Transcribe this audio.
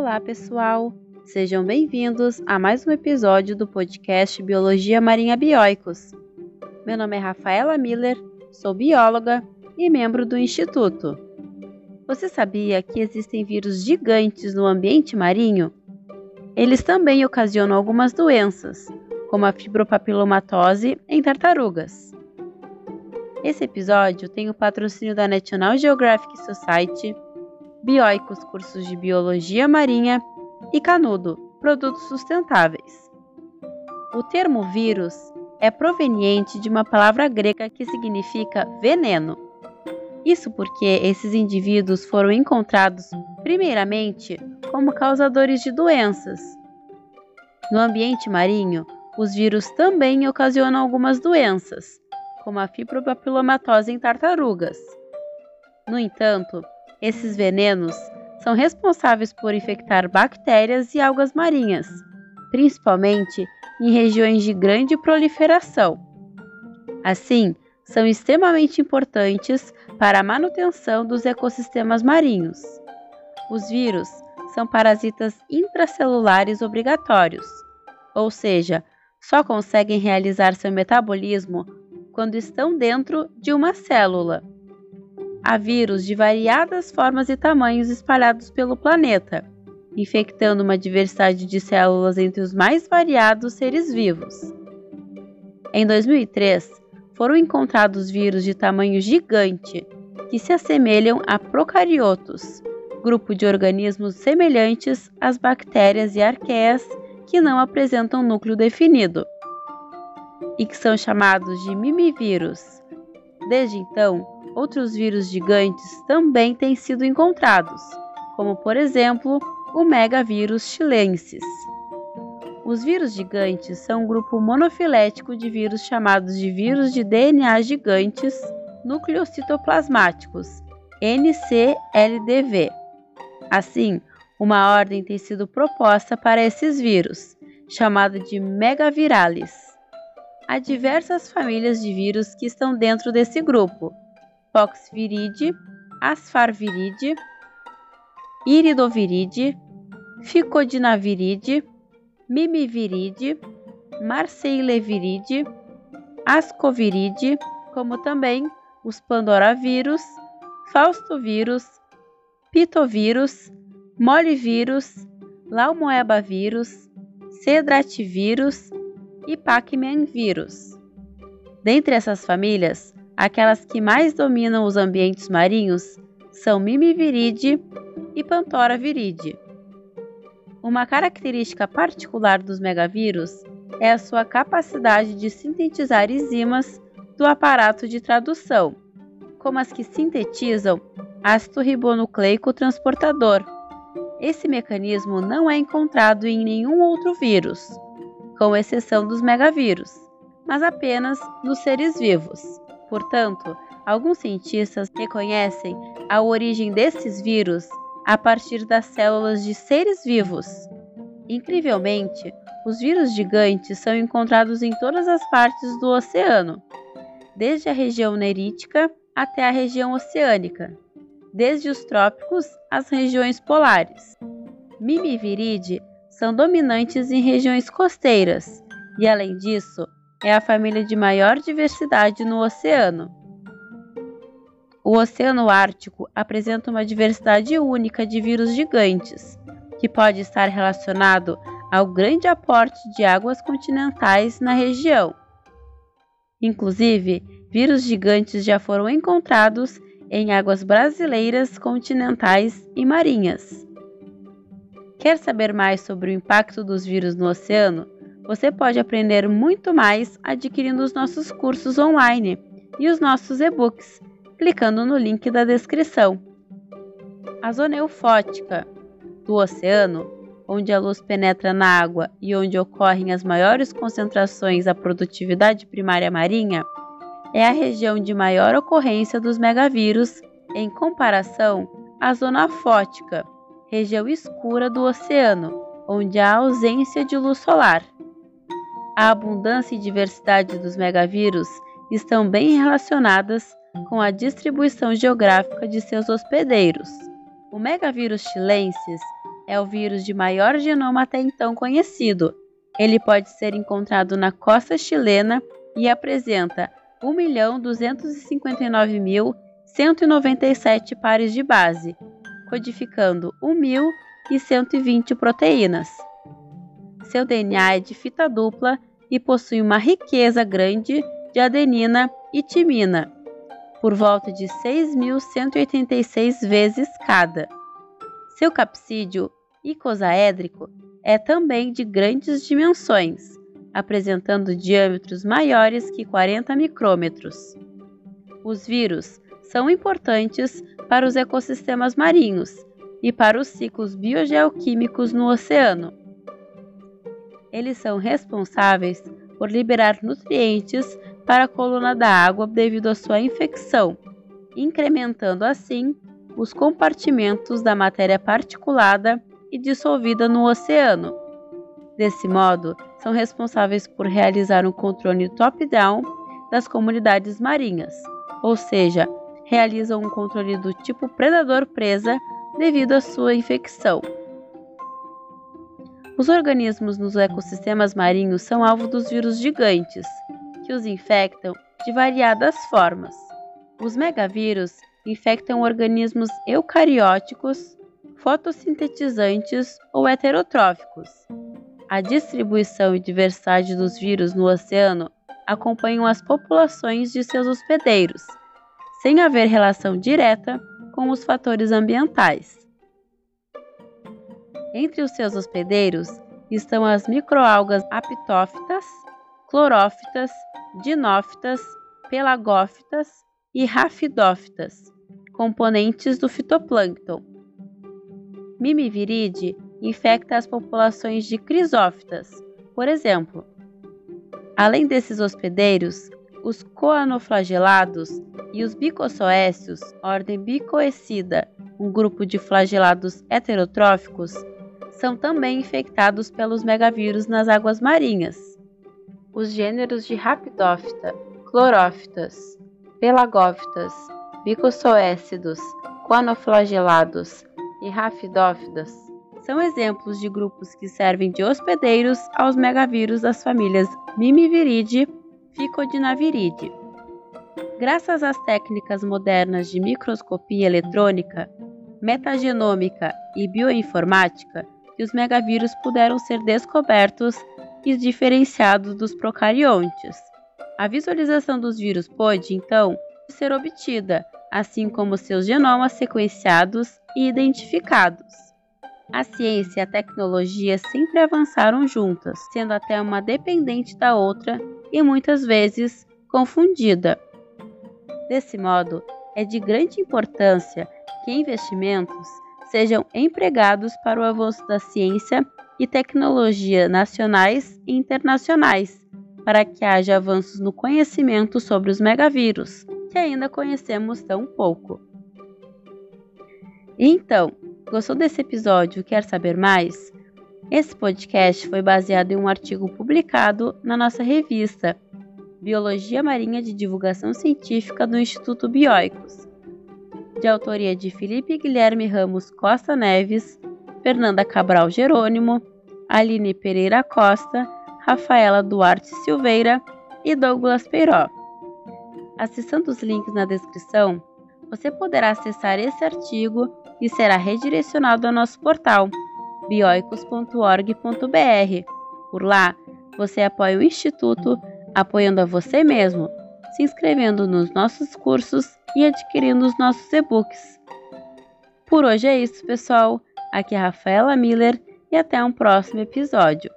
Olá, pessoal! Sejam bem-vindos a mais um episódio do podcast Biologia Marinha Bioicos. Meu nome é Rafaela Miller, sou bióloga e membro do Instituto. Você sabia que existem vírus gigantes no ambiente marinho? Eles também ocasionam algumas doenças, como a fibropapilomatose em tartarugas. Esse episódio tem o patrocínio da National Geographic Society Bioicos cursos de Biologia Marinha e Canudo, produtos sustentáveis. O termo vírus é proveniente de uma palavra grega que significa veneno. Isso porque esses indivíduos foram encontrados, primeiramente, como causadores de doenças. No ambiente marinho, os vírus também ocasionam algumas doenças, como a fibropapilomatose em tartarugas. No entanto, esses venenos são responsáveis por infectar bactérias e algas marinhas, principalmente em regiões de grande proliferação. Assim, são extremamente importantes para a manutenção dos ecossistemas marinhos. Os vírus são parasitas intracelulares obrigatórios, ou seja, só conseguem realizar seu metabolismo quando estão dentro de uma célula. Há vírus de variadas formas e tamanhos espalhados pelo planeta, infectando uma diversidade de células entre os mais variados seres vivos. Em 2003, foram encontrados vírus de tamanho gigante que se assemelham a procariotos, grupo de organismos semelhantes às bactérias e arqueias que não apresentam núcleo definido, e que são chamados de mimivírus. Desde então, outros vírus gigantes também têm sido encontrados, como por exemplo o megavírus chilensis. Os vírus gigantes são um grupo monofilético de vírus chamados de vírus de DNA gigantes nucleocitoplasmáticos, NCLDV. Assim, uma ordem tem sido proposta para esses vírus, chamada de megaviralis. Há diversas famílias de vírus que estão dentro desse grupo, Poxviride, Asfarviride, Iridoviride, Ficodinaviride, Mimiviride, Marseilleviride, Ascoviride, como também os Pandora-vírus, Faustovírus, Pitovírus, Molivírus, Laumoeba-vírus, Cedrativírus e Pacman-vírus. Dentre essas famílias, Aquelas que mais dominam os ambientes marinhos são Mimiviride e Pantora viride. Uma característica particular dos megavírus é a sua capacidade de sintetizar enzimas do aparato de tradução, como as que sintetizam ácido ribonucleico transportador. Esse mecanismo não é encontrado em nenhum outro vírus, com exceção dos megavírus, mas apenas nos seres vivos. Portanto, alguns cientistas reconhecem a origem desses vírus a partir das células de seres vivos. Incrivelmente, os vírus gigantes são encontrados em todas as partes do oceano, desde a região nerítica até a região oceânica, desde os trópicos às regiões polares. Mimiviride são dominantes em regiões costeiras e, além disso, é a família de maior diversidade no oceano. O Oceano Ártico apresenta uma diversidade única de vírus gigantes, que pode estar relacionado ao grande aporte de águas continentais na região. Inclusive, vírus gigantes já foram encontrados em águas brasileiras, continentais e marinhas. Quer saber mais sobre o impacto dos vírus no oceano? Você pode aprender muito mais adquirindo os nossos cursos online e os nossos e-books, clicando no link da descrição. A zona eufótica do oceano, onde a luz penetra na água e onde ocorrem as maiores concentrações da produtividade primária marinha, é a região de maior ocorrência dos megavírus em comparação à zona fótica, região escura do oceano, onde há ausência de luz solar a abundância e diversidade dos megavírus estão bem relacionadas com a distribuição geográfica de seus hospedeiros. O megavírus chilensis é o vírus de maior genoma até então conhecido. Ele pode ser encontrado na costa chilena e apresenta 1.259.197 pares de base, codificando 1.120 proteínas. Seu DNA é de fita dupla e possui uma riqueza grande de adenina e timina, por volta de 6.186 vezes cada. Seu capsídio icosaédrico é também de grandes dimensões, apresentando diâmetros maiores que 40 micrômetros. Os vírus são importantes para os ecossistemas marinhos e para os ciclos biogeoquímicos no oceano. Eles são responsáveis por liberar nutrientes para a coluna da água devido à sua infecção, incrementando assim os compartimentos da matéria particulada e dissolvida no oceano. Desse modo, são responsáveis por realizar um controle top-down das comunidades marinhas, ou seja, realizam um controle do tipo predador-presa devido à sua infecção. Os organismos nos ecossistemas marinhos são alvo dos vírus gigantes, que os infectam de variadas formas. Os megavírus infectam organismos eucarióticos, fotossintetizantes ou heterotróficos. A distribuição e diversidade dos vírus no oceano acompanham as populações de seus hospedeiros, sem haver relação direta com os fatores ambientais. Entre os seus hospedeiros estão as microalgas apitófitas, clorófitas, dinófitas, pelagófitas e rafidófitas, componentes do fitoplâncton. Mimiviride infecta as populações de crisófitas, por exemplo. Além desses hospedeiros, os coanoflagelados e os bicossoécios, ordem bicoecida, um grupo de flagelados heterotróficos, são também infectados pelos megavírus nas águas marinhas. Os gêneros de Rapidófita, Clorófitas, Pelagófitas, Bicossoécidos, Coanoflagelados e Rafidófitas são exemplos de grupos que servem de hospedeiros aos megavírus das famílias Mimiviridae e Ficodinaviridae. Graças às técnicas modernas de microscopia eletrônica, metagenômica e bioinformática, os megavírus puderam ser descobertos e diferenciados dos procariontes. A visualização dos vírus pôde, então, ser obtida, assim como seus genomas sequenciados e identificados. A ciência e a tecnologia sempre avançaram juntas, sendo até uma dependente da outra e muitas vezes confundida. Desse modo, é de grande importância que investimentos sejam empregados para o avanço da ciência e tecnologia nacionais e internacionais, para que haja avanços no conhecimento sobre os megavírus, que ainda conhecemos tão pouco. Então, gostou desse episódio quer saber mais? Esse podcast foi baseado em um artigo publicado na nossa revista Biologia Marinha de Divulgação Científica do Instituto Bioicos, de autoria de Felipe Guilherme Ramos Costa Neves, Fernanda Cabral Jerônimo, Aline Pereira Costa, Rafaela Duarte Silveira e Douglas Peiró. Acessando os links na descrição, você poderá acessar esse artigo e será redirecionado ao nosso portal bioicos.org.br. Por lá, você apoia o Instituto apoiando a você mesmo, se inscrevendo nos nossos cursos e adquirindo os nossos e-books. Por hoje é isso, pessoal. Aqui é a Rafaela Miller e até um próximo episódio.